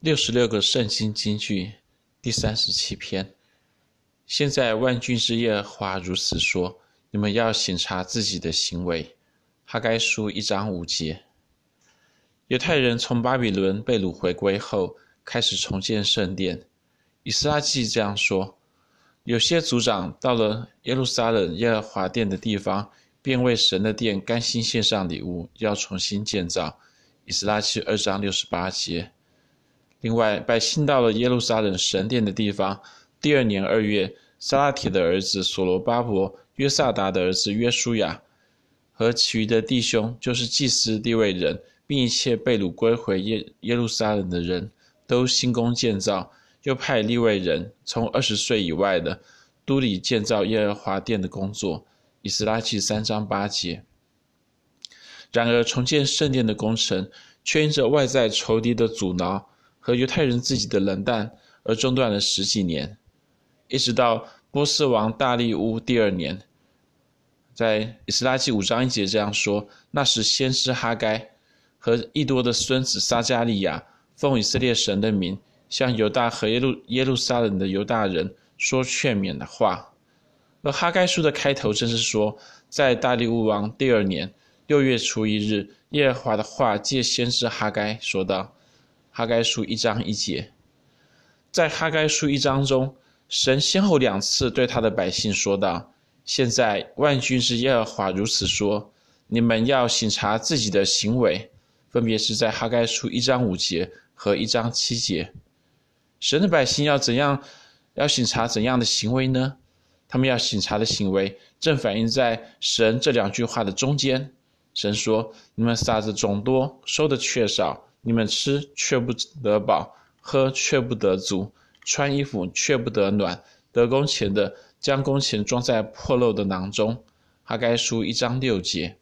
六十六个圣经金句，第三十七篇。现在万军之耶和华如此说：你们要省察自己的行为。哈该书一章五节。犹太人从巴比伦被掳回归后，开始重建圣殿。以斯拉记这样说：有些族长到了耶路撒冷耶和华殿的地方，便为神的殿甘心献上礼物，要重新建造。以斯拉记二章六十八节。另外，百姓到了耶路撒冷神殿的地方。第二年二月，撒拉铁的儿子所罗巴伯、约萨达的儿子约书亚和其余的弟兄，就是祭司、地位人，并一切被掳归回耶耶路撒冷的人，都兴工建造，又派立位人从二十岁以外的都里建造耶和华殿的工作。以斯拉记三章八节。然而，重建圣殿的工程却因着外在仇敌的阻挠。和犹太人自己的冷淡而中断了十几年，一直到波斯王大利乌第二年，在以斯拉记五章一节这样说：那时先知哈该和易多的孙子撒迦利亚奉以色列神的名，向犹大和耶路耶路撒冷的犹大人说劝勉的话。而哈该书的开头正是说，在大利乌王第二年六月初一日，耶和华的话借先知哈该说道。哈该书一章一节，在哈该书一章中，神先后两次对他的百姓说道：“现在万军之耶和华如此说，你们要省察自己的行为。”分别是在哈该书一章五节和一章七节。神的百姓要怎样？要审查怎样的行为呢？他们要审查的行为，正反映在神这两句话的中间。神说：“你们撒的种多，收的却少。”你们吃却不得饱，喝却不得足，穿衣服却不得暖，得工钱的将工钱装在破漏的囊中。哈该书一章六节。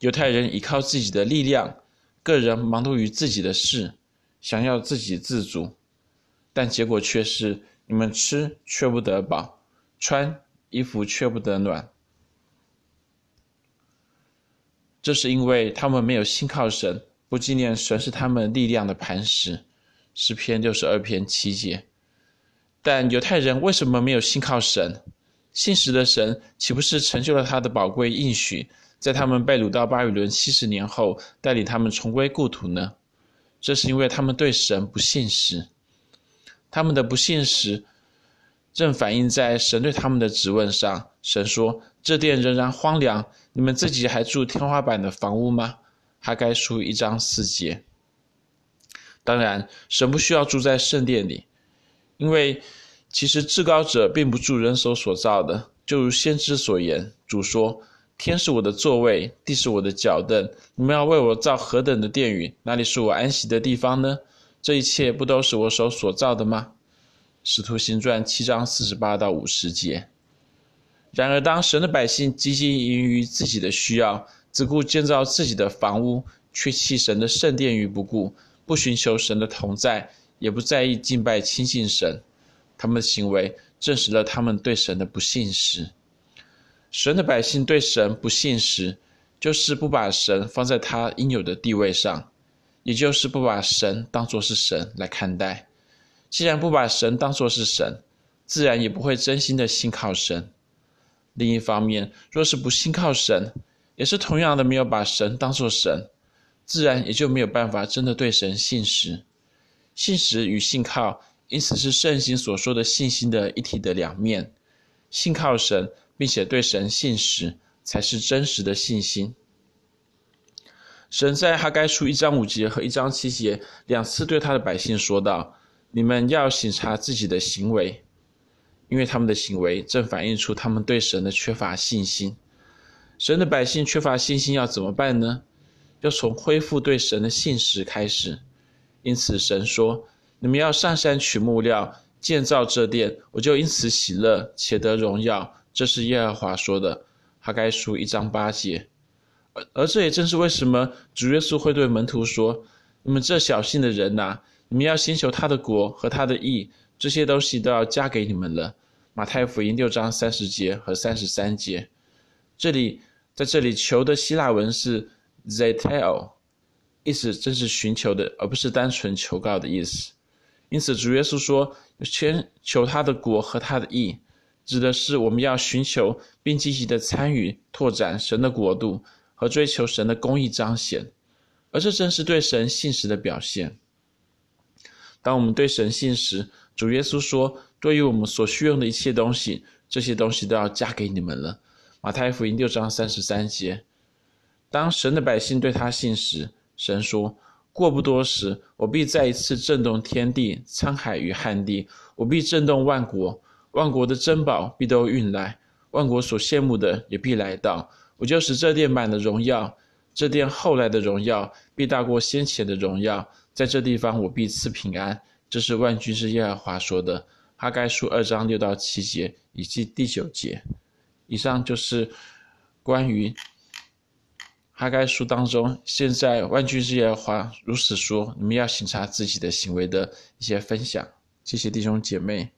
犹太人依靠自己的力量，个人忙碌于自己的事，想要自给自足，但结果却是你们吃却不得饱，穿衣服却不得暖。这是因为他们没有信靠神。不纪念神是他们力量的磐石，诗篇六十二篇七节。但犹太人为什么没有信靠神？信实的神岂不是成就了他的宝贵应许，在他们被掳到巴比伦七十年后，带领他们重归故土呢？这是因为他们对神不信实。他们的不信实正反映在神对他们的质问上。神说：“这殿仍然荒凉，你们自己还住天花板的房屋吗？”哈该书一章四节。当然，神不需要住在圣殿里，因为其实至高者并不住人手所造的。就如先知所言，主说：“天是我的座位，地是我的脚凳。你们要为我造何等的殿宇？哪里是我安息的地方呢？这一切不都是我手所造的吗？”使徒行传七章四十八到五十节。然而，当神的百姓汲汲营于自己的需要，只顾建造自己的房屋，却弃神的圣殿于不顾，不寻求神的同在，也不在意敬拜亲近神。他们的行为证实了他们对神的不信实。神的百姓对神不信实，就是不把神放在他应有的地位上，也就是不把神当作是神来看待。既然不把神当作是神，自然也不会真心的信靠神。另一方面，若是不信靠神，也是同样的，没有把神当作神，自然也就没有办法真的对神信实。信实与信靠，因此是圣经所说的信心的一体的两面。信靠神，并且对神信实，才是真实的信心。神在哈该书一章五节和一章七节两次对他的百姓说道：“你们要审查自己的行为，因为他们的行为正反映出他们对神的缺乏信心。”神的百姓缺乏信心，要怎么办呢？要从恢复对神的信实开始。因此，神说：“你们要上山取木料，建造这殿，我就因此喜乐，且得荣耀。”这是耶和华说的。哈该书一章八节。而而这也正是为什么主耶稣会对门徒说：“你们这小信的人呐、你们要先求他的国和他的义，这些东西都要加给你们了。”马太福音六章三十节和三十三节。这里。在这里，求的希腊文是 zeteo，意思正是寻求的，而不是单纯求告的意思。因此，主耶稣说：“先求他的国和他的义”，指的是我们要寻求并积极的参与拓展神的国度和追求神的公义彰显，而这正是对神信实的表现。当我们对神信实，主耶稣说：“对于我们所需用的一切东西，这些东西都要加给你们了。”马太福音六章三十三节。当神的百姓对他信时，神说：“过不多时，我必再一次震动天地、沧海与旱地，我必震动万国，万国的珍宝必都运来，万国所羡慕的也必来到。我就使这殿满了荣耀，这殿后来的荣耀必大过先前的荣耀。在这地方，我必赐平安。”这是万军之耶和华说的。哈该书二章六到七节以及第九节。以上就是关于。哈该书当中，现在万军之耶和华如此说：你们要省察自己的行为的一些分享。谢谢弟兄姐妹。